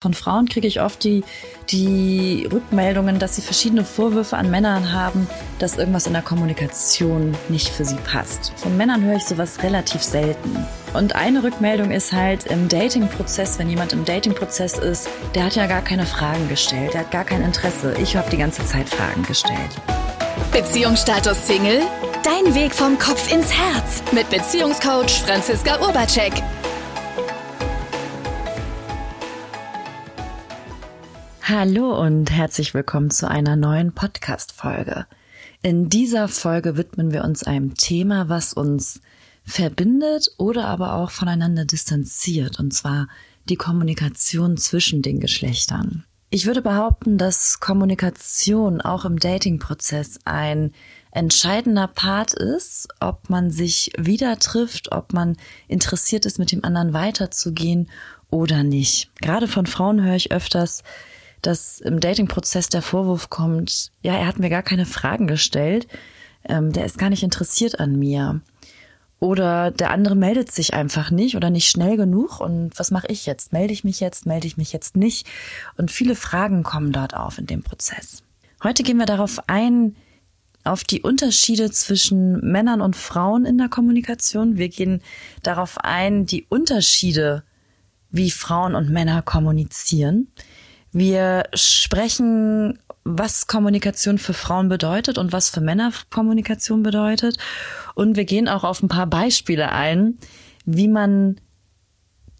Von Frauen kriege ich oft die, die Rückmeldungen, dass sie verschiedene Vorwürfe an Männern haben, dass irgendwas in der Kommunikation nicht für sie passt. Von Männern höre ich sowas relativ selten. Und eine Rückmeldung ist halt im Dating-Prozess, wenn jemand im Dating-Prozess ist, der hat ja gar keine Fragen gestellt, der hat gar kein Interesse. Ich habe die ganze Zeit Fragen gestellt. Beziehungsstatus Single? Dein Weg vom Kopf ins Herz mit Beziehungscoach Franziska Urbacek. Hallo und herzlich willkommen zu einer neuen Podcast-Folge. In dieser Folge widmen wir uns einem Thema, was uns verbindet oder aber auch voneinander distanziert, und zwar die Kommunikation zwischen den Geschlechtern. Ich würde behaupten, dass Kommunikation auch im Dating-Prozess ein entscheidender Part ist, ob man sich wieder trifft, ob man interessiert ist, mit dem anderen weiterzugehen oder nicht. Gerade von Frauen höre ich öfters, dass im Dating-Prozess der Vorwurf kommt, ja, er hat mir gar keine Fragen gestellt, ähm, der ist gar nicht interessiert an mir. Oder der andere meldet sich einfach nicht oder nicht schnell genug. Und was mache ich jetzt? Melde ich mich jetzt? Melde ich mich jetzt nicht? Und viele Fragen kommen dort auf in dem Prozess. Heute gehen wir darauf ein, auf die Unterschiede zwischen Männern und Frauen in der Kommunikation. Wir gehen darauf ein, die Unterschiede, wie Frauen und Männer kommunizieren. Wir sprechen, was Kommunikation für Frauen bedeutet und was für Männer Kommunikation bedeutet. Und wir gehen auch auf ein paar Beispiele ein, wie man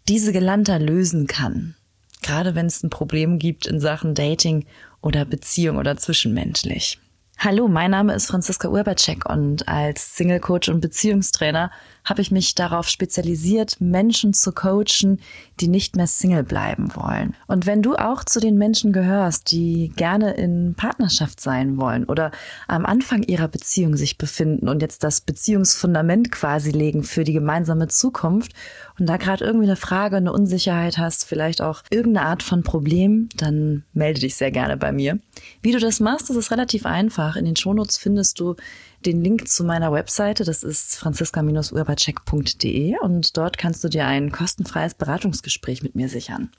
diese Gelanter lösen kann. Gerade wenn es ein Problem gibt in Sachen Dating oder Beziehung oder zwischenmenschlich. Hallo, mein Name ist Franziska Urbacek und als Single Coach und Beziehungstrainer habe ich mich darauf spezialisiert, Menschen zu coachen, die nicht mehr Single bleiben wollen. Und wenn du auch zu den Menschen gehörst, die gerne in Partnerschaft sein wollen oder am Anfang ihrer Beziehung sich befinden und jetzt das Beziehungsfundament quasi legen für die gemeinsame Zukunft und da gerade irgendwie eine Frage, eine Unsicherheit hast, vielleicht auch irgendeine Art von Problem, dann melde dich sehr gerne bei mir. Wie du das machst, das ist relativ einfach. In den Shownotes findest du den Link zu meiner Webseite. Das ist franziska-urbacek.de und dort kannst du dir ein kostenfreies Beratungsgespräch mit mir sichern.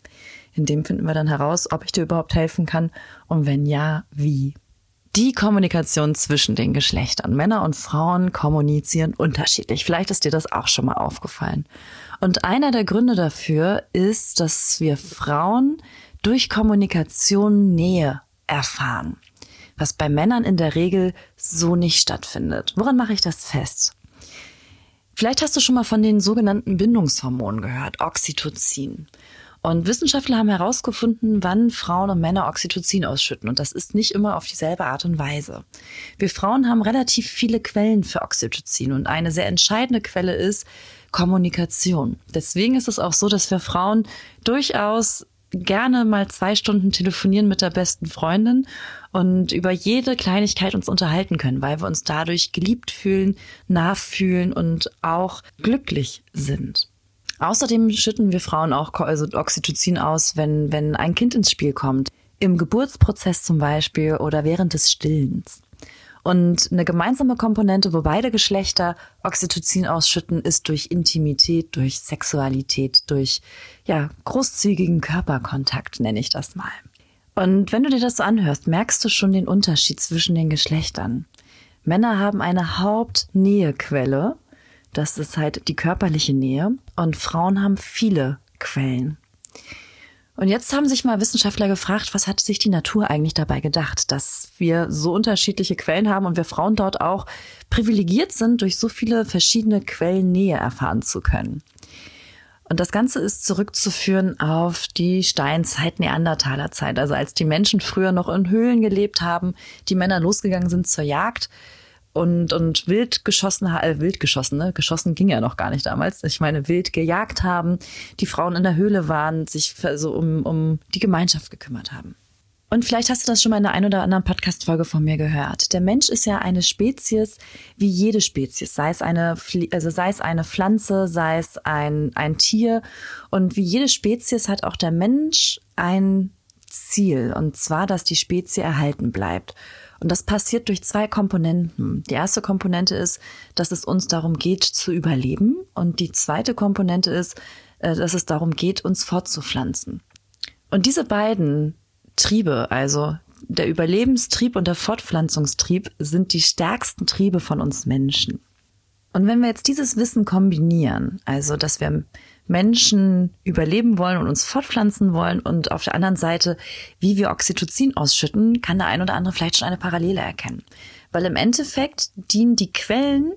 In dem finden wir dann heraus, ob ich dir überhaupt helfen kann und wenn ja, wie. Die Kommunikation zwischen den Geschlechtern. Männer und Frauen kommunizieren unterschiedlich. Vielleicht ist dir das auch schon mal aufgefallen. Und einer der Gründe dafür ist, dass wir Frauen durch Kommunikation Nähe erfahren was bei Männern in der Regel so nicht stattfindet. Woran mache ich das fest? Vielleicht hast du schon mal von den sogenannten Bindungshormonen gehört, Oxytocin. Und Wissenschaftler haben herausgefunden, wann Frauen und Männer Oxytocin ausschütten. Und das ist nicht immer auf dieselbe Art und Weise. Wir Frauen haben relativ viele Quellen für Oxytocin. Und eine sehr entscheidende Quelle ist Kommunikation. Deswegen ist es auch so, dass wir Frauen durchaus gerne mal zwei Stunden telefonieren mit der besten Freundin und über jede Kleinigkeit uns unterhalten können, weil wir uns dadurch geliebt fühlen, nachfühlen und auch glücklich sind. Außerdem schütten wir Frauen auch also Oxytocin aus, wenn, wenn ein Kind ins Spiel kommt. Im Geburtsprozess zum Beispiel oder während des Stillens. Und eine gemeinsame Komponente, wo beide Geschlechter Oxytocin ausschütten, ist durch Intimität, durch Sexualität, durch ja, großzügigen Körperkontakt, nenne ich das mal. Und wenn du dir das so anhörst, merkst du schon den Unterschied zwischen den Geschlechtern. Männer haben eine Hauptnähequelle, das ist halt die körperliche Nähe, und Frauen haben viele Quellen. Und jetzt haben sich mal Wissenschaftler gefragt, was hat sich die Natur eigentlich dabei gedacht, dass wir so unterschiedliche Quellen haben und wir Frauen dort auch privilegiert sind, durch so viele verschiedene Quellen Nähe erfahren zu können. Und das Ganze ist zurückzuführen auf die Steinzeit, Neandertalerzeit. Also als die Menschen früher noch in Höhlen gelebt haben, die Männer losgegangen sind zur Jagd und, und wild geschossen, äh, wild geschossen, ne? Geschossen ging ja noch gar nicht damals. Ich meine, wild gejagt haben, die Frauen in der Höhle waren, sich so um, um die Gemeinschaft gekümmert haben. Und vielleicht hast du das schon mal in der ein oder anderen Podcast-Folge von mir gehört. Der Mensch ist ja eine Spezies wie jede Spezies, sei es eine, also sei es eine Pflanze, sei es ein, ein Tier. Und wie jede Spezies hat auch der Mensch ein Ziel, und zwar, dass die Spezie erhalten bleibt. Und das passiert durch zwei Komponenten. Die erste Komponente ist, dass es uns darum geht zu überleben. Und die zweite Komponente ist, äh, dass es darum geht, uns fortzupflanzen. Und diese beiden Triebe, also der Überlebenstrieb und der Fortpflanzungstrieb, sind die stärksten Triebe von uns Menschen. Und wenn wir jetzt dieses Wissen kombinieren, also dass wir Menschen überleben wollen und uns fortpflanzen wollen und auf der anderen Seite, wie wir Oxytocin ausschütten, kann der ein oder andere vielleicht schon eine Parallele erkennen. Weil im Endeffekt dienen die Quellen,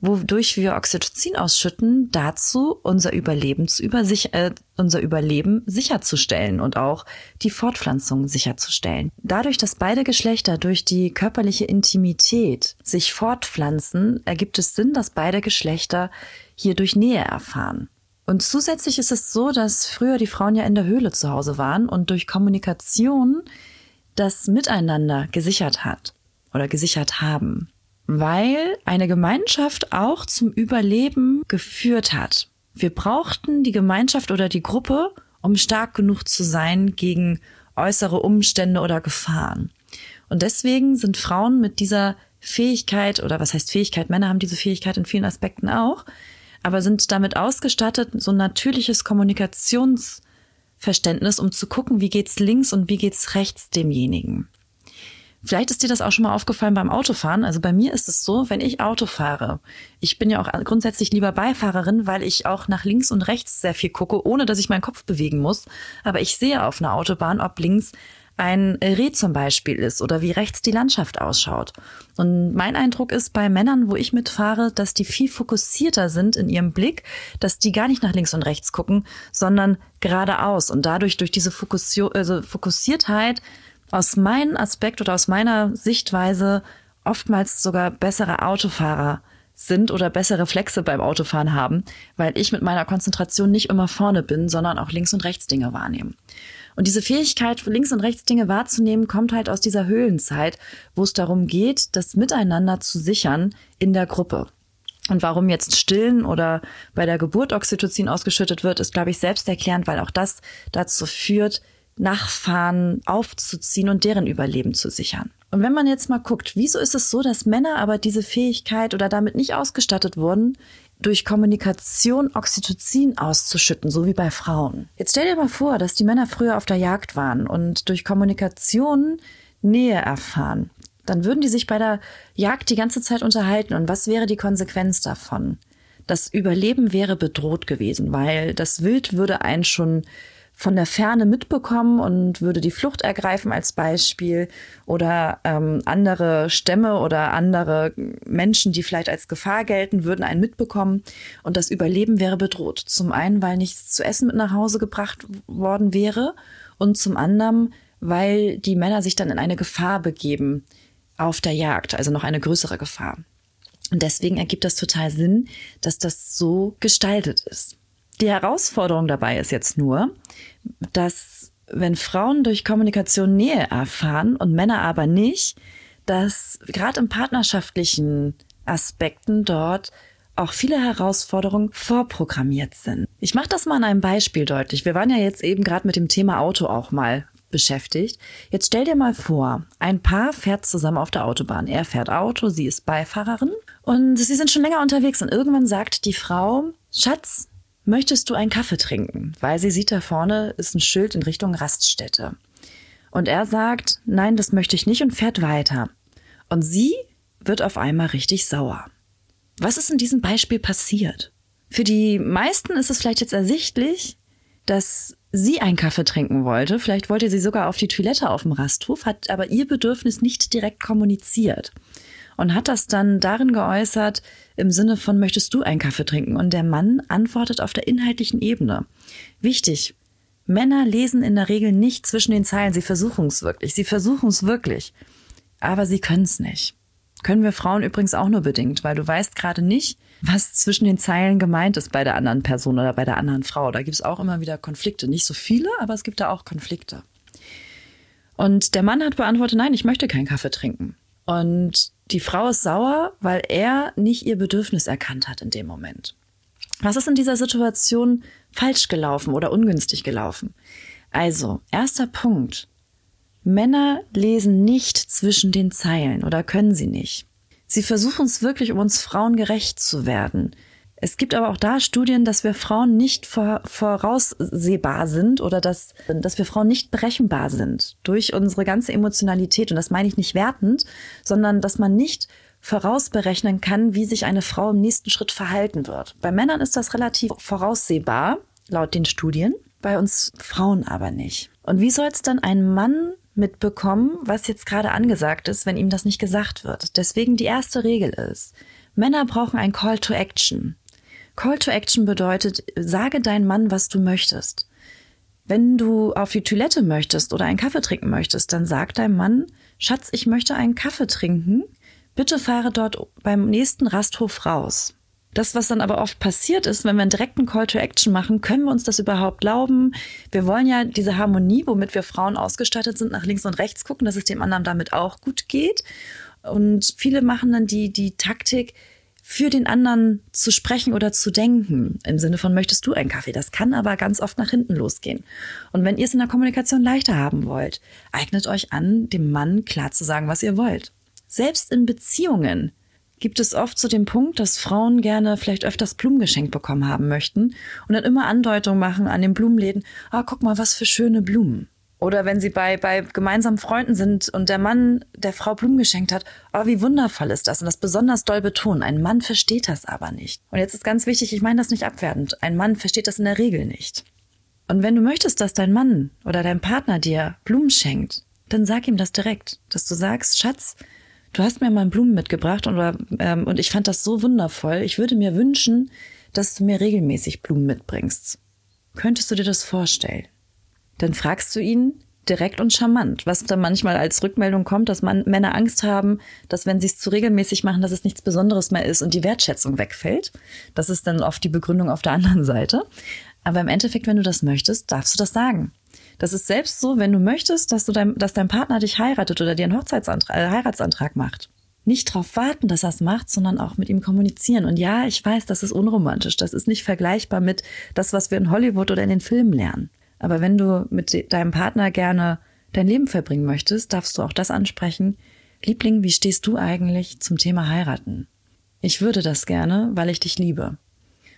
wodurch wir Oxytocin ausschütten, dazu, unser Überleben zu übersich äh, unser Überleben sicherzustellen und auch die Fortpflanzung sicherzustellen. Dadurch, dass beide Geschlechter durch die körperliche Intimität sich fortpflanzen, ergibt es Sinn, dass beide Geschlechter hier durch Nähe erfahren. Und zusätzlich ist es so, dass früher die Frauen ja in der Höhle zu Hause waren und durch Kommunikation das Miteinander gesichert hat oder gesichert haben weil eine Gemeinschaft auch zum Überleben geführt hat. Wir brauchten die Gemeinschaft oder die Gruppe, um stark genug zu sein gegen äußere Umstände oder Gefahren. Und deswegen sind Frauen mit dieser Fähigkeit, oder was heißt Fähigkeit, Männer haben diese Fähigkeit in vielen Aspekten auch, aber sind damit ausgestattet, so ein natürliches Kommunikationsverständnis, um zu gucken, wie geht's links und wie geht's rechts demjenigen. Vielleicht ist dir das auch schon mal aufgefallen beim Autofahren. Also bei mir ist es so, wenn ich Auto fahre, ich bin ja auch grundsätzlich lieber Beifahrerin, weil ich auch nach links und rechts sehr viel gucke, ohne dass ich meinen Kopf bewegen muss. Aber ich sehe auf einer Autobahn, ob links ein Reh zum Beispiel ist oder wie rechts die Landschaft ausschaut. Und mein Eindruck ist bei Männern, wo ich mitfahre, dass die viel fokussierter sind in ihrem Blick, dass die gar nicht nach links und rechts gucken, sondern geradeaus und dadurch durch diese Fokussio also Fokussiertheit aus meinem Aspekt oder aus meiner Sichtweise oftmals sogar bessere Autofahrer sind oder bessere Reflexe beim Autofahren haben, weil ich mit meiner Konzentration nicht immer vorne bin, sondern auch links und rechts Dinge wahrnehme. Und diese Fähigkeit, links und rechts Dinge wahrzunehmen, kommt halt aus dieser Höhlenzeit, wo es darum geht, das Miteinander zu sichern in der Gruppe. Und warum jetzt stillen oder bei der Geburt Oxytocin ausgeschüttet wird, ist, glaube ich, selbsterklärend, weil auch das dazu führt, Nachfahren aufzuziehen und deren Überleben zu sichern. Und wenn man jetzt mal guckt, wieso ist es so, dass Männer aber diese Fähigkeit oder damit nicht ausgestattet wurden, durch Kommunikation Oxytocin auszuschütten, so wie bei Frauen. Jetzt stell dir mal vor, dass die Männer früher auf der Jagd waren und durch Kommunikation Nähe erfahren. Dann würden die sich bei der Jagd die ganze Zeit unterhalten. Und was wäre die Konsequenz davon? Das Überleben wäre bedroht gewesen, weil das Wild würde einen schon von der Ferne mitbekommen und würde die Flucht ergreifen als Beispiel oder ähm, andere Stämme oder andere Menschen, die vielleicht als Gefahr gelten, würden einen mitbekommen und das Überleben wäre bedroht. Zum einen, weil nichts zu essen mit nach Hause gebracht worden wäre und zum anderen, weil die Männer sich dann in eine Gefahr begeben auf der Jagd, also noch eine größere Gefahr. Und deswegen ergibt das total Sinn, dass das so gestaltet ist. Die Herausforderung dabei ist jetzt nur, dass wenn Frauen durch Kommunikation Nähe erfahren und Männer aber nicht, dass gerade im partnerschaftlichen Aspekten dort auch viele Herausforderungen vorprogrammiert sind. Ich mache das mal an einem Beispiel deutlich. Wir waren ja jetzt eben gerade mit dem Thema Auto auch mal beschäftigt. Jetzt stell dir mal vor, ein Paar fährt zusammen auf der Autobahn. Er fährt Auto, sie ist Beifahrerin und sie sind schon länger unterwegs und irgendwann sagt die Frau, Schatz, Möchtest du einen Kaffee trinken? Weil sie sieht da vorne ist ein Schild in Richtung Raststätte. Und er sagt, nein, das möchte ich nicht und fährt weiter. Und sie wird auf einmal richtig sauer. Was ist in diesem Beispiel passiert? Für die meisten ist es vielleicht jetzt ersichtlich, dass sie einen Kaffee trinken wollte. Vielleicht wollte sie sogar auf die Toilette auf dem Rasthof, hat aber ihr Bedürfnis nicht direkt kommuniziert und hat das dann darin geäußert im Sinne von, möchtest du einen Kaffee trinken? Und der Mann antwortet auf der inhaltlichen Ebene. Wichtig. Männer lesen in der Regel nicht zwischen den Zeilen. Sie versuchen es wirklich. Sie versuchen es wirklich. Aber sie können es nicht. Können wir Frauen übrigens auch nur bedingt, weil du weißt gerade nicht, was zwischen den Zeilen gemeint ist bei der anderen Person oder bei der anderen Frau. Da gibt es auch immer wieder Konflikte. Nicht so viele, aber es gibt da auch Konflikte. Und der Mann hat beantwortet, nein, ich möchte keinen Kaffee trinken. Und die Frau ist sauer, weil er nicht ihr Bedürfnis erkannt hat in dem Moment. Was ist in dieser Situation falsch gelaufen oder ungünstig gelaufen? Also, erster Punkt. Männer lesen nicht zwischen den Zeilen oder können sie nicht. Sie versuchen es wirklich, um uns Frauen gerecht zu werden. Es gibt aber auch da Studien, dass wir Frauen nicht vor, voraussehbar sind oder dass, dass wir Frauen nicht berechenbar sind durch unsere ganze Emotionalität. Und das meine ich nicht wertend, sondern dass man nicht vorausberechnen kann, wie sich eine Frau im nächsten Schritt verhalten wird. Bei Männern ist das relativ voraussehbar, laut den Studien, bei uns Frauen aber nicht. Und wie soll es dann ein Mann mitbekommen, was jetzt gerade angesagt ist, wenn ihm das nicht gesagt wird? Deswegen die erste Regel ist, Männer brauchen ein Call to Action. Call to Action bedeutet, sage dein Mann, was du möchtest. Wenn du auf die Toilette möchtest oder einen Kaffee trinken möchtest, dann sag deinem Mann, Schatz, ich möchte einen Kaffee trinken. Bitte fahre dort beim nächsten Rasthof raus. Das, was dann aber oft passiert ist, wenn wir einen direkten Call to Action machen, können wir uns das überhaupt glauben? Wir wollen ja diese Harmonie, womit wir Frauen ausgestattet sind, nach links und rechts gucken, dass es dem anderen damit auch gut geht. Und viele machen dann die, die Taktik, für den anderen zu sprechen oder zu denken. Im Sinne von, möchtest du einen Kaffee? Das kann aber ganz oft nach hinten losgehen. Und wenn ihr es in der Kommunikation leichter haben wollt, eignet euch an, dem Mann klar zu sagen, was ihr wollt. Selbst in Beziehungen gibt es oft zu so dem Punkt, dass Frauen gerne vielleicht öfters Blumen geschenkt bekommen haben möchten und dann immer Andeutungen machen an den Blumenläden, ah, guck mal, was für schöne Blumen. Oder wenn sie bei, bei gemeinsamen Freunden sind und der Mann der Frau Blumen geschenkt hat, oh, wie wundervoll ist das und das besonders doll betonen. Ein Mann versteht das aber nicht. Und jetzt ist ganz wichtig, ich meine das nicht abwertend. Ein Mann versteht das in der Regel nicht. Und wenn du möchtest, dass dein Mann oder dein Partner dir Blumen schenkt, dann sag ihm das direkt, dass du sagst, Schatz, du hast mir mal Blumen mitgebracht und, ähm, und ich fand das so wundervoll. Ich würde mir wünschen, dass du mir regelmäßig Blumen mitbringst. Könntest du dir das vorstellen? Dann fragst du ihn direkt und charmant, was dann manchmal als Rückmeldung kommt, dass man, Männer Angst haben, dass wenn sie es zu regelmäßig machen, dass es nichts Besonderes mehr ist und die Wertschätzung wegfällt. Das ist dann oft die Begründung auf der anderen Seite. Aber im Endeffekt, wenn du das möchtest, darfst du das sagen. Das ist selbst so, wenn du möchtest, dass du dein, dass dein Partner dich heiratet oder dir einen Hochzeitsantrag, äh, Heiratsantrag macht. Nicht darauf warten, dass er es macht, sondern auch mit ihm kommunizieren. Und ja, ich weiß, das ist unromantisch. Das ist nicht vergleichbar mit das, was wir in Hollywood oder in den Filmen lernen. Aber wenn du mit deinem Partner gerne dein Leben verbringen möchtest, darfst du auch das ansprechen. Liebling, wie stehst du eigentlich zum Thema heiraten? Ich würde das gerne, weil ich dich liebe.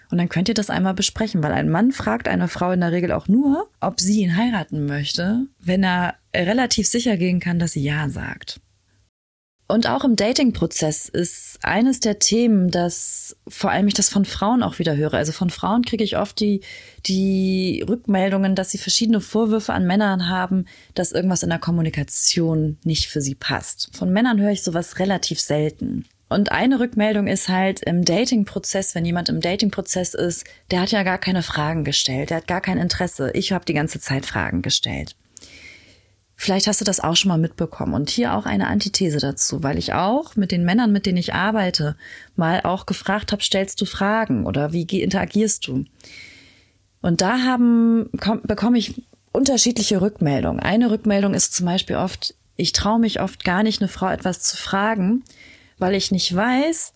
Und dann könnt ihr das einmal besprechen, weil ein Mann fragt eine Frau in der Regel auch nur, ob sie ihn heiraten möchte, wenn er relativ sicher gehen kann, dass sie ja sagt. Und auch im Dating-Prozess ist eines der Themen, dass vor allem ich das von Frauen auch wieder höre. Also von Frauen kriege ich oft die, die Rückmeldungen, dass sie verschiedene Vorwürfe an Männern haben, dass irgendwas in der Kommunikation nicht für sie passt. Von Männern höre ich sowas relativ selten. Und eine Rückmeldung ist halt im Dating-Prozess, wenn jemand im Dating-Prozess ist, der hat ja gar keine Fragen gestellt, der hat gar kein Interesse. Ich habe die ganze Zeit Fragen gestellt. Vielleicht hast du das auch schon mal mitbekommen. Und hier auch eine Antithese dazu, weil ich auch mit den Männern, mit denen ich arbeite, mal auch gefragt habe, stellst du Fragen oder wie interagierst du? Und da haben, komm, bekomme ich unterschiedliche Rückmeldungen. Eine Rückmeldung ist zum Beispiel oft, ich traue mich oft gar nicht, eine Frau etwas zu fragen, weil ich nicht weiß,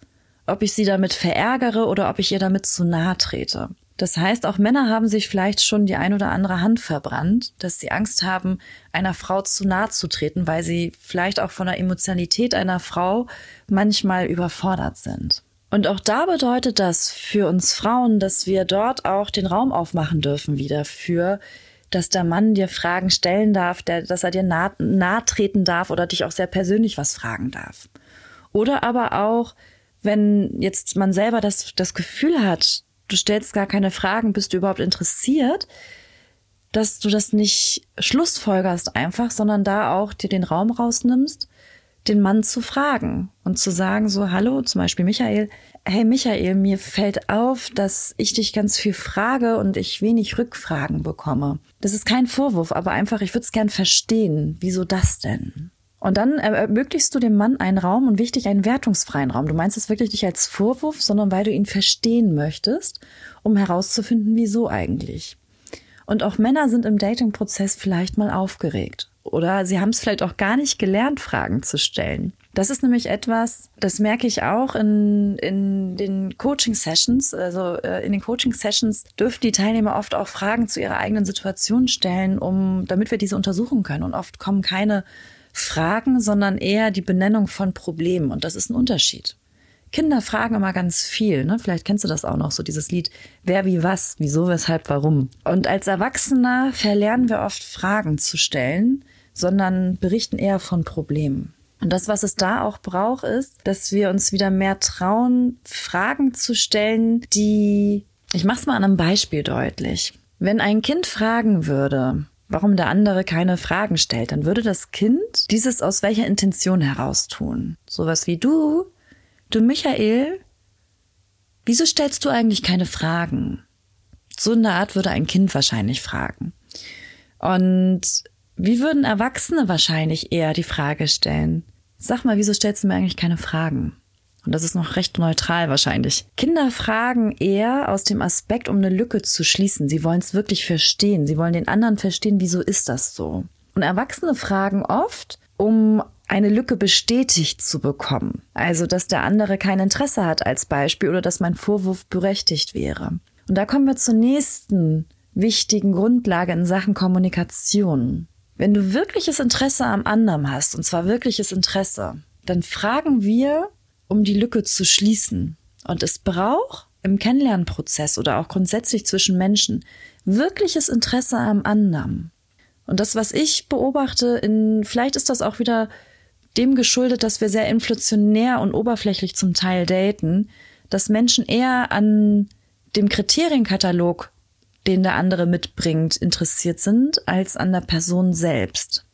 ob ich sie damit verärgere oder ob ich ihr damit zu nahe trete. Das heißt, auch Männer haben sich vielleicht schon die ein oder andere Hand verbrannt, dass sie Angst haben, einer Frau zu nahe zu treten, weil sie vielleicht auch von der Emotionalität einer Frau manchmal überfordert sind. Und auch da bedeutet das für uns Frauen, dass wir dort auch den Raum aufmachen dürfen wieder für, dass der Mann dir Fragen stellen darf, der, dass er dir nahe, nahe treten darf oder dich auch sehr persönlich was fragen darf. Oder aber auch, wenn jetzt man selber das, das Gefühl hat, du stellst gar keine Fragen, bist du überhaupt interessiert, dass du das nicht schlussfolgerst einfach, sondern da auch dir den Raum rausnimmst, den Mann zu fragen und zu sagen so, hallo, zum Beispiel Michael, hey Michael, mir fällt auf, dass ich dich ganz viel frage und ich wenig Rückfragen bekomme. Das ist kein Vorwurf, aber einfach, ich würde es gern verstehen. Wieso das denn? Und dann ermöglichst du dem Mann einen Raum und wichtig einen wertungsfreien Raum. Du meinst es wirklich nicht als Vorwurf, sondern weil du ihn verstehen möchtest, um herauszufinden, wieso eigentlich. Und auch Männer sind im Dating-Prozess vielleicht mal aufgeregt. Oder sie haben es vielleicht auch gar nicht gelernt, Fragen zu stellen. Das ist nämlich etwas, das merke ich auch in, in den Coaching-Sessions. Also äh, in den Coaching-Sessions dürfen die Teilnehmer oft auch Fragen zu ihrer eigenen Situation stellen, um, damit wir diese untersuchen können. Und oft kommen keine Fragen, sondern eher die Benennung von Problemen. Und das ist ein Unterschied. Kinder fragen immer ganz viel, ne? Vielleicht kennst du das auch noch, so dieses Lied, wer wie was, wieso, weshalb, warum. Und als Erwachsener verlernen wir oft Fragen zu stellen, sondern berichten eher von Problemen. Und das, was es da auch braucht, ist, dass wir uns wieder mehr trauen, Fragen zu stellen, die, ich mach's mal an einem Beispiel deutlich. Wenn ein Kind fragen würde, warum der andere keine Fragen stellt, dann würde das Kind dieses aus welcher Intention heraus tun. Sowas wie du, du Michael, wieso stellst du eigentlich keine Fragen? So in der Art würde ein Kind wahrscheinlich fragen. Und wie würden Erwachsene wahrscheinlich eher die Frage stellen? Sag mal, wieso stellst du mir eigentlich keine Fragen? Und das ist noch recht neutral wahrscheinlich. Kinder fragen eher aus dem Aspekt, um eine Lücke zu schließen. Sie wollen es wirklich verstehen. Sie wollen den anderen verstehen, wieso ist das so? Und Erwachsene fragen oft, um eine Lücke bestätigt zu bekommen. Also, dass der andere kein Interesse hat als Beispiel oder dass mein Vorwurf berechtigt wäre. Und da kommen wir zur nächsten wichtigen Grundlage in Sachen Kommunikation. Wenn du wirkliches Interesse am anderen hast, und zwar wirkliches Interesse, dann fragen wir, um die Lücke zu schließen. Und es braucht im Kennenlernprozess oder auch grundsätzlich zwischen Menschen wirkliches Interesse am anderen. Und das, was ich beobachte, in, vielleicht ist das auch wieder dem geschuldet, dass wir sehr inflationär und oberflächlich zum Teil daten, dass Menschen eher an dem Kriterienkatalog, den der andere mitbringt, interessiert sind, als an der Person selbst.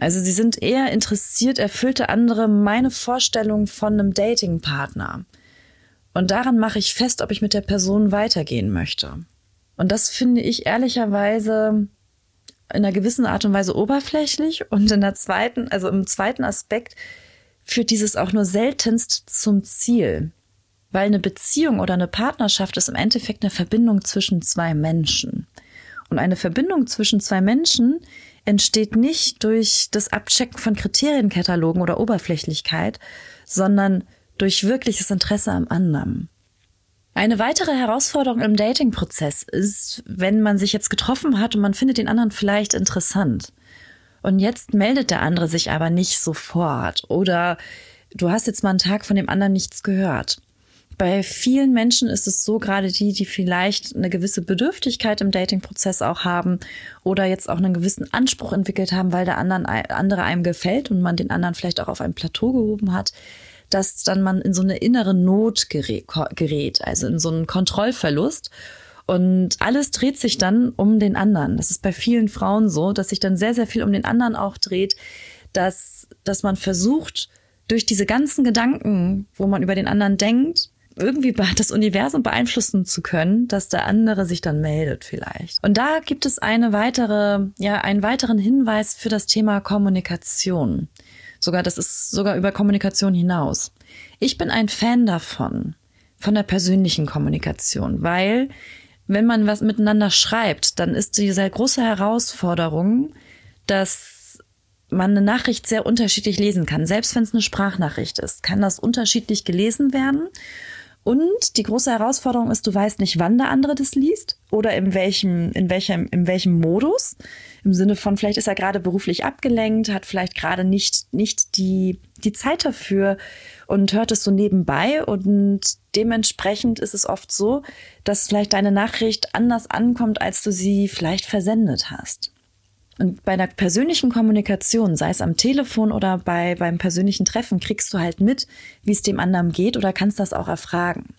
Also sie sind eher interessiert, erfüllte andere meine Vorstellung von einem Datingpartner. Und daran mache ich fest, ob ich mit der Person weitergehen möchte. Und das finde ich ehrlicherweise in einer gewissen Art und Weise oberflächlich und in der zweiten, also im zweiten Aspekt führt dieses auch nur seltenst zum Ziel. Weil eine Beziehung oder eine Partnerschaft ist im Endeffekt eine Verbindung zwischen zwei Menschen. Und eine Verbindung zwischen zwei Menschen entsteht nicht durch das Abchecken von Kriterienkatalogen oder Oberflächlichkeit, sondern durch wirkliches Interesse am anderen. Eine weitere Herausforderung im Dating-Prozess ist, wenn man sich jetzt getroffen hat und man findet den anderen vielleicht interessant. Und jetzt meldet der andere sich aber nicht sofort oder du hast jetzt mal einen Tag von dem anderen nichts gehört bei vielen Menschen ist es so, gerade die, die vielleicht eine gewisse Bedürftigkeit im Dating-Prozess auch haben oder jetzt auch einen gewissen Anspruch entwickelt haben, weil der anderen, andere einem gefällt und man den anderen vielleicht auch auf ein Plateau gehoben hat, dass dann man in so eine innere Not gerät, also in so einen Kontrollverlust. Und alles dreht sich dann um den anderen. Das ist bei vielen Frauen so, dass sich dann sehr, sehr viel um den anderen auch dreht, dass, dass man versucht, durch diese ganzen Gedanken, wo man über den anderen denkt, irgendwie das Universum beeinflussen zu können, dass der andere sich dann meldet vielleicht. Und da gibt es eine weitere, ja, einen weiteren Hinweis für das Thema Kommunikation. Sogar, das ist sogar über Kommunikation hinaus. Ich bin ein Fan davon, von der persönlichen Kommunikation, weil wenn man was miteinander schreibt, dann ist diese große Herausforderung, dass man eine Nachricht sehr unterschiedlich lesen kann. Selbst wenn es eine Sprachnachricht ist, kann das unterschiedlich gelesen werden. Und die große Herausforderung ist, du weißt nicht, wann der andere das liest oder in welchem, in welchem, in welchem Modus. Im Sinne von, vielleicht ist er gerade beruflich abgelenkt, hat vielleicht gerade nicht, nicht die, die Zeit dafür und hört es so nebenbei. Und dementsprechend ist es oft so, dass vielleicht deine Nachricht anders ankommt, als du sie vielleicht versendet hast. Und bei einer persönlichen Kommunikation, sei es am Telefon oder bei, beim persönlichen Treffen, kriegst du halt mit, wie es dem anderen geht oder kannst das auch erfragen.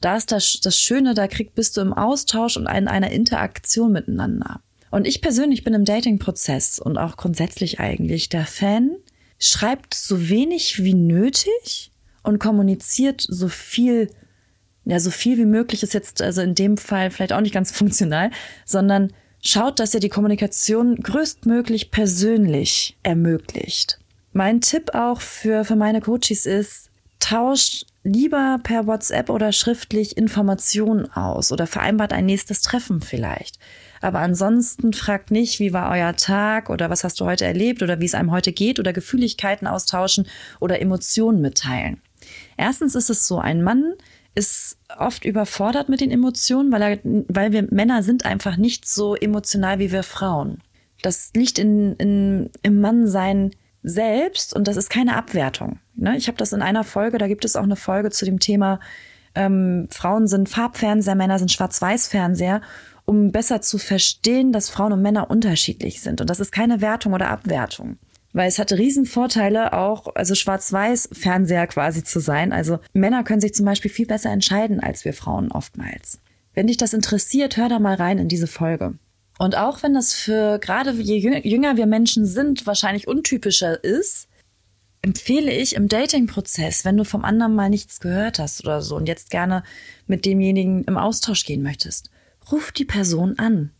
Da ist das, das Schöne, da krieg, bist du im Austausch und in einer Interaktion miteinander. Und ich persönlich bin im Dating-Prozess und auch grundsätzlich eigentlich der Fan, schreibt so wenig wie nötig und kommuniziert so viel, ja, so viel wie möglich ist jetzt also in dem Fall vielleicht auch nicht ganz funktional, sondern Schaut, dass ihr die Kommunikation größtmöglich persönlich ermöglicht. Mein Tipp auch für, für meine Coaches ist, tauscht lieber per WhatsApp oder schriftlich Informationen aus oder vereinbart ein nächstes Treffen vielleicht. Aber ansonsten fragt nicht, wie war euer Tag oder was hast du heute erlebt oder wie es einem heute geht oder Gefühligkeiten austauschen oder Emotionen mitteilen. Erstens ist es so, ein Mann ist oft überfordert mit den Emotionen, weil, er, weil wir Männer sind einfach nicht so emotional wie wir Frauen. Das liegt in, in, im Mannsein selbst und das ist keine Abwertung. Ne? Ich habe das in einer Folge, da gibt es auch eine Folge zu dem Thema, ähm, Frauen sind Farbfernseher, Männer sind Schwarz-Weiß-Fernseher, um besser zu verstehen, dass Frauen und Männer unterschiedlich sind. Und das ist keine Wertung oder Abwertung. Weil es hatte Riesenvorteile auch, also Schwarz-Weiß-Fernseher quasi zu sein. Also Männer können sich zum Beispiel viel besser entscheiden als wir Frauen oftmals. Wenn dich das interessiert, hör da mal rein in diese Folge. Und auch wenn das für gerade je jünger wir Menschen sind, wahrscheinlich untypischer ist, empfehle ich im Dating-Prozess, wenn du vom anderen mal nichts gehört hast oder so und jetzt gerne mit demjenigen im Austausch gehen möchtest, ruf die Person an.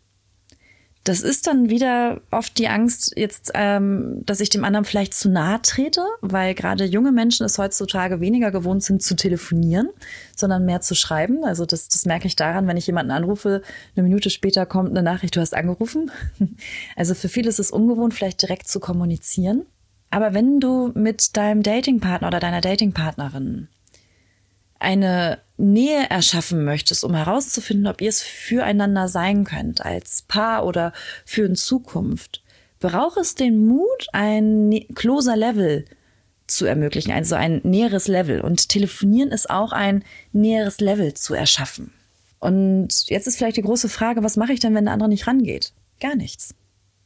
Das ist dann wieder oft die Angst, jetzt, ähm, dass ich dem anderen vielleicht zu nahe trete, weil gerade junge Menschen es heutzutage weniger gewohnt sind zu telefonieren, sondern mehr zu schreiben. Also das, das merke ich daran, wenn ich jemanden anrufe, eine Minute später kommt eine Nachricht, du hast angerufen. Also für viele ist es ungewohnt, vielleicht direkt zu kommunizieren. Aber wenn du mit deinem Datingpartner oder deiner Datingpartnerin eine Nähe erschaffen möchtest, um herauszufinden, ob ihr es füreinander sein könnt, als Paar oder für in Zukunft, braucht es den Mut, ein closer Level zu ermöglichen, also ein näheres Level. Und telefonieren ist auch ein näheres Level zu erschaffen. Und jetzt ist vielleicht die große Frage, was mache ich denn, wenn der andere nicht rangeht? Gar nichts.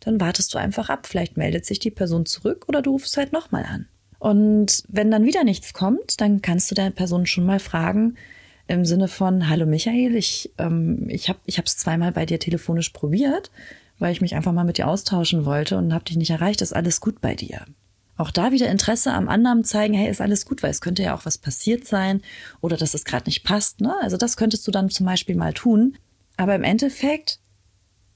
Dann wartest du einfach ab. Vielleicht meldet sich die Person zurück oder du rufst halt nochmal an. Und wenn dann wieder nichts kommt, dann kannst du der Person schon mal fragen im Sinne von, hallo Michael, ich, ähm, ich habe es zweimal bei dir telefonisch probiert, weil ich mich einfach mal mit dir austauschen wollte und habe dich nicht erreicht. Ist alles gut bei dir? Auch da wieder Interesse am anderen zeigen, hey, ist alles gut, weil es könnte ja auch was passiert sein oder dass es gerade nicht passt. Ne? Also das könntest du dann zum Beispiel mal tun. Aber im Endeffekt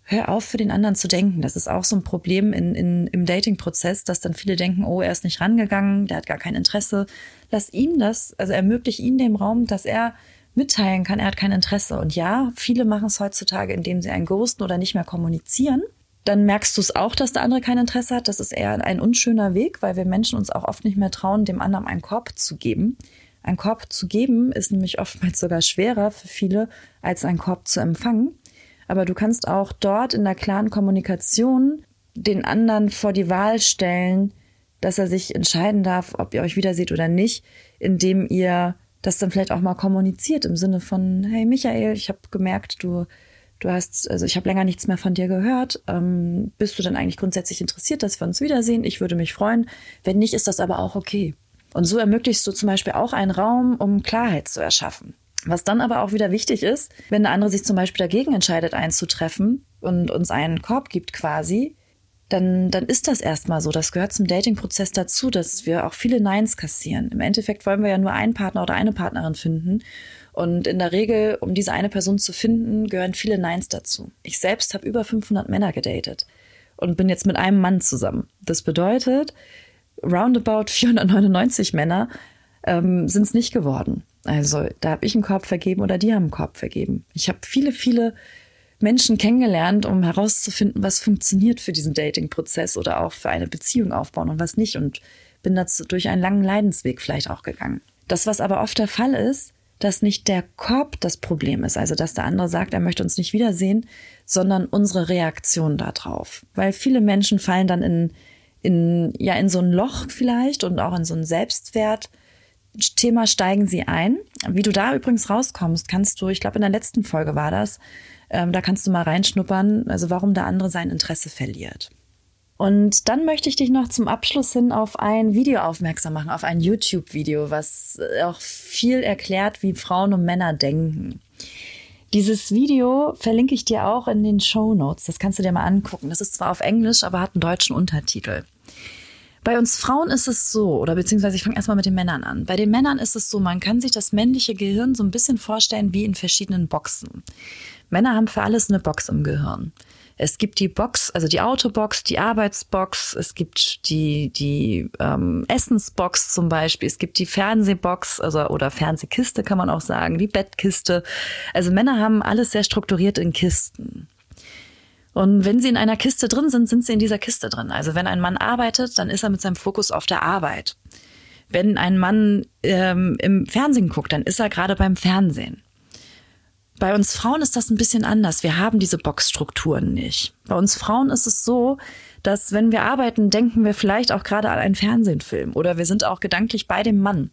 hör auf, für den anderen zu denken. Das ist auch so ein Problem in, in, im Dating-Prozess, dass dann viele denken, oh, er ist nicht rangegangen, der hat gar kein Interesse. Lass ihm das, also ermöglich ihm den Raum, dass er mitteilen kann, er hat kein Interesse. Und ja, viele machen es heutzutage, indem sie einen ghosten oder nicht mehr kommunizieren. Dann merkst du es auch, dass der andere kein Interesse hat. Das ist eher ein unschöner Weg, weil wir Menschen uns auch oft nicht mehr trauen, dem anderen einen Korb zu geben. Ein Korb zu geben ist nämlich oftmals sogar schwerer für viele, als einen Korb zu empfangen. Aber du kannst auch dort in der klaren Kommunikation den anderen vor die Wahl stellen, dass er sich entscheiden darf, ob ihr euch wieder seht oder nicht, indem ihr das dann vielleicht auch mal kommuniziert im Sinne von, hey Michael, ich habe gemerkt, du, du hast, also ich habe länger nichts mehr von dir gehört. Ähm, bist du denn eigentlich grundsätzlich interessiert, dass wir uns wiedersehen? Ich würde mich freuen. Wenn nicht, ist das aber auch okay. Und so ermöglichst du zum Beispiel auch einen Raum, um Klarheit zu erschaffen. Was dann aber auch wieder wichtig ist, wenn der andere sich zum Beispiel dagegen entscheidet, einzutreffen und uns einen Korb gibt quasi, dann, dann ist das erstmal so. Das gehört zum Dating-Prozess dazu, dass wir auch viele Neins kassieren. Im Endeffekt wollen wir ja nur einen Partner oder eine Partnerin finden. Und in der Regel, um diese eine Person zu finden, gehören viele Neins dazu. Ich selbst habe über 500 Männer gedatet und bin jetzt mit einem Mann zusammen. Das bedeutet, roundabout 499 Männer ähm, sind es nicht geworden. Also da habe ich einen Korb vergeben oder die haben einen Korb vergeben. Ich habe viele, viele Menschen kennengelernt, um herauszufinden, was funktioniert für diesen Dating-Prozess oder auch für eine Beziehung aufbauen und was nicht. Und bin dazu durch einen langen Leidensweg vielleicht auch gegangen. Das, was aber oft der Fall ist, dass nicht der Korb das Problem ist, also dass der andere sagt, er möchte uns nicht wiedersehen, sondern unsere Reaktion darauf. Weil viele Menschen fallen dann in, in, ja, in so ein Loch vielleicht und auch in so ein Selbstwert, Thema steigen sie ein. Wie du da übrigens rauskommst, kannst du, ich glaube in der letzten Folge war das, ähm, da kannst du mal reinschnuppern, also warum der andere sein Interesse verliert. Und dann möchte ich dich noch zum Abschluss hin auf ein Video aufmerksam machen, auf ein YouTube-Video, was auch viel erklärt, wie Frauen und Männer denken. Dieses Video verlinke ich dir auch in den Show Notes. Das kannst du dir mal angucken. Das ist zwar auf Englisch, aber hat einen deutschen Untertitel. Bei uns Frauen ist es so, oder beziehungsweise ich fange erstmal mit den Männern an. Bei den Männern ist es so, man kann sich das männliche Gehirn so ein bisschen vorstellen wie in verschiedenen Boxen. Männer haben für alles eine Box im Gehirn. Es gibt die Box, also die Autobox, die Arbeitsbox, es gibt die, die ähm, Essensbox zum Beispiel, es gibt die Fernsehbox, also oder Fernsehkiste kann man auch sagen, die Bettkiste. Also Männer haben alles sehr strukturiert in Kisten. Und wenn sie in einer Kiste drin sind, sind sie in dieser Kiste drin. Also wenn ein Mann arbeitet, dann ist er mit seinem Fokus auf der Arbeit. Wenn ein Mann ähm, im Fernsehen guckt, dann ist er gerade beim Fernsehen. Bei uns Frauen ist das ein bisschen anders. Wir haben diese Boxstrukturen nicht. Bei uns Frauen ist es so, dass wenn wir arbeiten, denken wir vielleicht auch gerade an einen Fernsehfilm oder wir sind auch gedanklich bei dem Mann.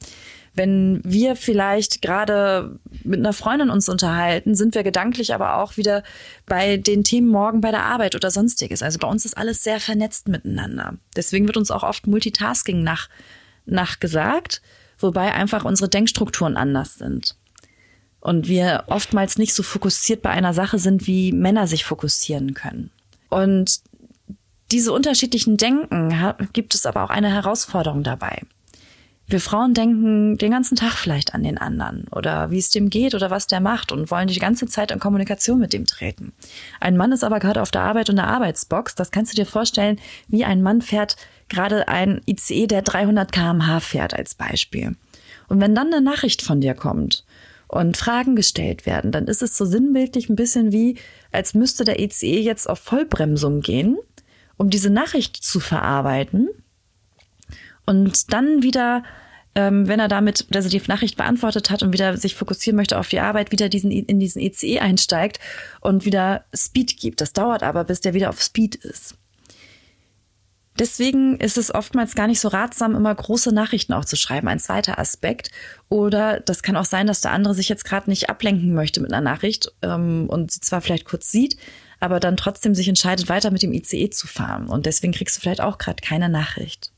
Wenn wir vielleicht gerade mit einer Freundin uns unterhalten, sind wir gedanklich aber auch wieder bei den Themen morgen bei der Arbeit oder sonstiges. Also bei uns ist alles sehr vernetzt miteinander. Deswegen wird uns auch oft Multitasking nach, nachgesagt, wobei einfach unsere Denkstrukturen anders sind. Und wir oftmals nicht so fokussiert bei einer Sache sind, wie Männer sich fokussieren können. Und diese unterschiedlichen Denken gibt es aber auch eine Herausforderung dabei. Wir Frauen denken den ganzen Tag vielleicht an den anderen oder wie es dem geht oder was der macht und wollen die ganze Zeit in Kommunikation mit dem treten. Ein Mann ist aber gerade auf der Arbeit und der Arbeitsbox. Das kannst du dir vorstellen, wie ein Mann fährt gerade ein ICE, der 300 kmh fährt als Beispiel. Und wenn dann eine Nachricht von dir kommt und Fragen gestellt werden, dann ist es so sinnbildlich ein bisschen wie, als müsste der ICE jetzt auf Vollbremsung gehen um diese Nachricht zu verarbeiten und dann wieder, ähm, wenn er damit, also die Nachricht beantwortet hat und wieder sich fokussieren möchte auf die Arbeit, wieder diesen in diesen ECE einsteigt und wieder Speed gibt. Das dauert aber, bis der wieder auf Speed ist. Deswegen ist es oftmals gar nicht so ratsam, immer große Nachrichten auch zu schreiben. Ein zweiter Aspekt. Oder das kann auch sein, dass der andere sich jetzt gerade nicht ablenken möchte mit einer Nachricht ähm, und sie zwar vielleicht kurz sieht, aber dann trotzdem sich entscheidet, weiter mit dem ICE zu fahren. Und deswegen kriegst du vielleicht auch gerade keine Nachricht.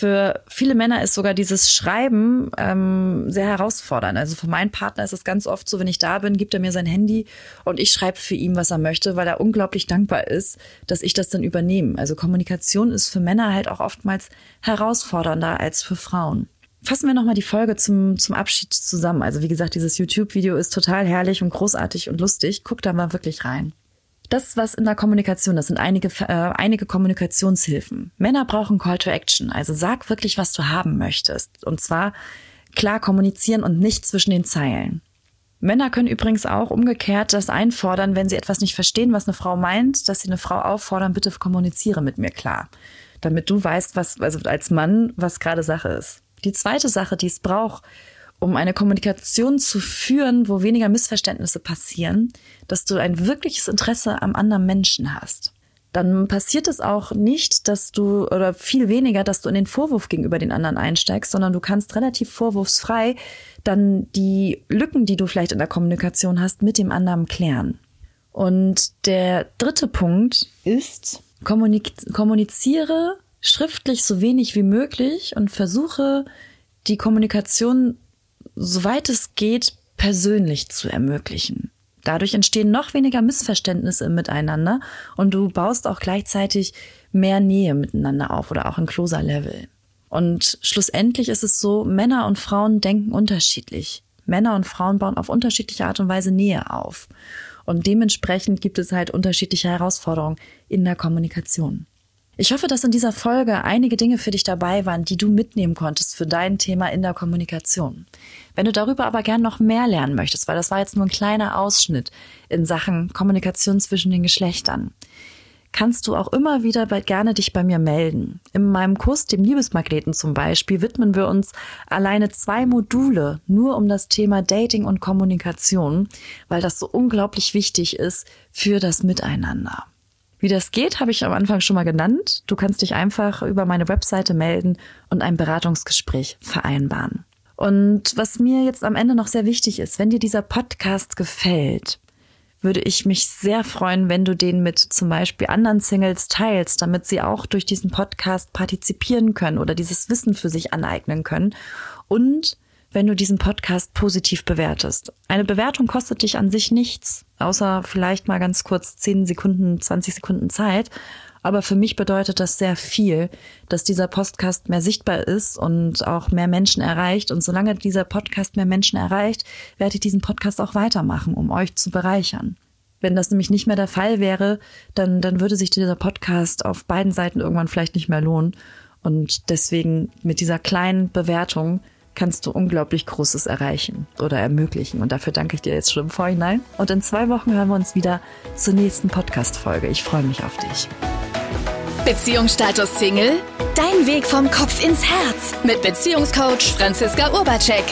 Für viele Männer ist sogar dieses Schreiben ähm, sehr herausfordernd. Also für meinen Partner ist es ganz oft so, wenn ich da bin, gibt er mir sein Handy und ich schreibe für ihn, was er möchte, weil er unglaublich dankbar ist, dass ich das dann übernehme. Also Kommunikation ist für Männer halt auch oftmals herausfordernder als für Frauen. Fassen wir nochmal die Folge zum, zum Abschied zusammen. Also wie gesagt, dieses YouTube-Video ist total herrlich und großartig und lustig. Guck da mal wirklich rein das, was in der Kommunikation, das sind einige, äh, einige Kommunikationshilfen. Männer brauchen Call to Action. Also sag wirklich, was du haben möchtest. Und zwar klar kommunizieren und nicht zwischen den Zeilen. Männer können übrigens auch umgekehrt das einfordern, wenn sie etwas nicht verstehen, was eine Frau meint, dass sie eine Frau auffordern, bitte kommuniziere mit mir klar. Damit du weißt, was, also als Mann, was gerade Sache ist. Die zweite Sache, die es braucht, um eine Kommunikation zu führen, wo weniger Missverständnisse passieren, dass du ein wirkliches Interesse am anderen Menschen hast. Dann passiert es auch nicht, dass du oder viel weniger, dass du in den Vorwurf gegenüber den anderen einsteigst, sondern du kannst relativ vorwurfsfrei dann die Lücken, die du vielleicht in der Kommunikation hast, mit dem anderen klären. Und der dritte Punkt ist, kommuniziere schriftlich so wenig wie möglich und versuche die Kommunikation soweit es geht, persönlich zu ermöglichen. Dadurch entstehen noch weniger Missverständnisse miteinander und du baust auch gleichzeitig mehr Nähe miteinander auf oder auch ein closer Level. Und schlussendlich ist es so, Männer und Frauen denken unterschiedlich. Männer und Frauen bauen auf unterschiedliche Art und Weise Nähe auf. Und dementsprechend gibt es halt unterschiedliche Herausforderungen in der Kommunikation. Ich hoffe, dass in dieser Folge einige Dinge für dich dabei waren, die du mitnehmen konntest für dein Thema in der Kommunikation. Wenn du darüber aber gern noch mehr lernen möchtest, weil das war jetzt nur ein kleiner Ausschnitt in Sachen Kommunikation zwischen den Geschlechtern, kannst du auch immer wieder bei, gerne dich bei mir melden. In meinem Kurs, dem Liebesmagneten zum Beispiel, widmen wir uns alleine zwei Module nur um das Thema Dating und Kommunikation, weil das so unglaublich wichtig ist für das Miteinander. Wie das geht, habe ich am Anfang schon mal genannt. Du kannst dich einfach über meine Webseite melden und ein Beratungsgespräch vereinbaren. Und was mir jetzt am Ende noch sehr wichtig ist, wenn dir dieser Podcast gefällt, würde ich mich sehr freuen, wenn du den mit zum Beispiel anderen Singles teilst, damit sie auch durch diesen Podcast partizipieren können oder dieses Wissen für sich aneignen können. Und wenn du diesen Podcast positiv bewertest. Eine Bewertung kostet dich an sich nichts, außer vielleicht mal ganz kurz 10 Sekunden, 20 Sekunden Zeit. Aber für mich bedeutet das sehr viel, dass dieser Podcast mehr sichtbar ist und auch mehr Menschen erreicht. Und solange dieser Podcast mehr Menschen erreicht, werde ich diesen Podcast auch weitermachen, um euch zu bereichern. Wenn das nämlich nicht mehr der Fall wäre, dann, dann würde sich dieser Podcast auf beiden Seiten irgendwann vielleicht nicht mehr lohnen. Und deswegen mit dieser kleinen Bewertung kannst du unglaublich Großes erreichen oder ermöglichen. Und dafür danke ich dir jetzt schon im Vorhinein. Und in zwei Wochen hören wir uns wieder zur nächsten Podcast-Folge. Ich freue mich auf dich. Beziehungsstatus Single? Dein Weg vom Kopf ins Herz mit Beziehungscoach Franziska Urbacek.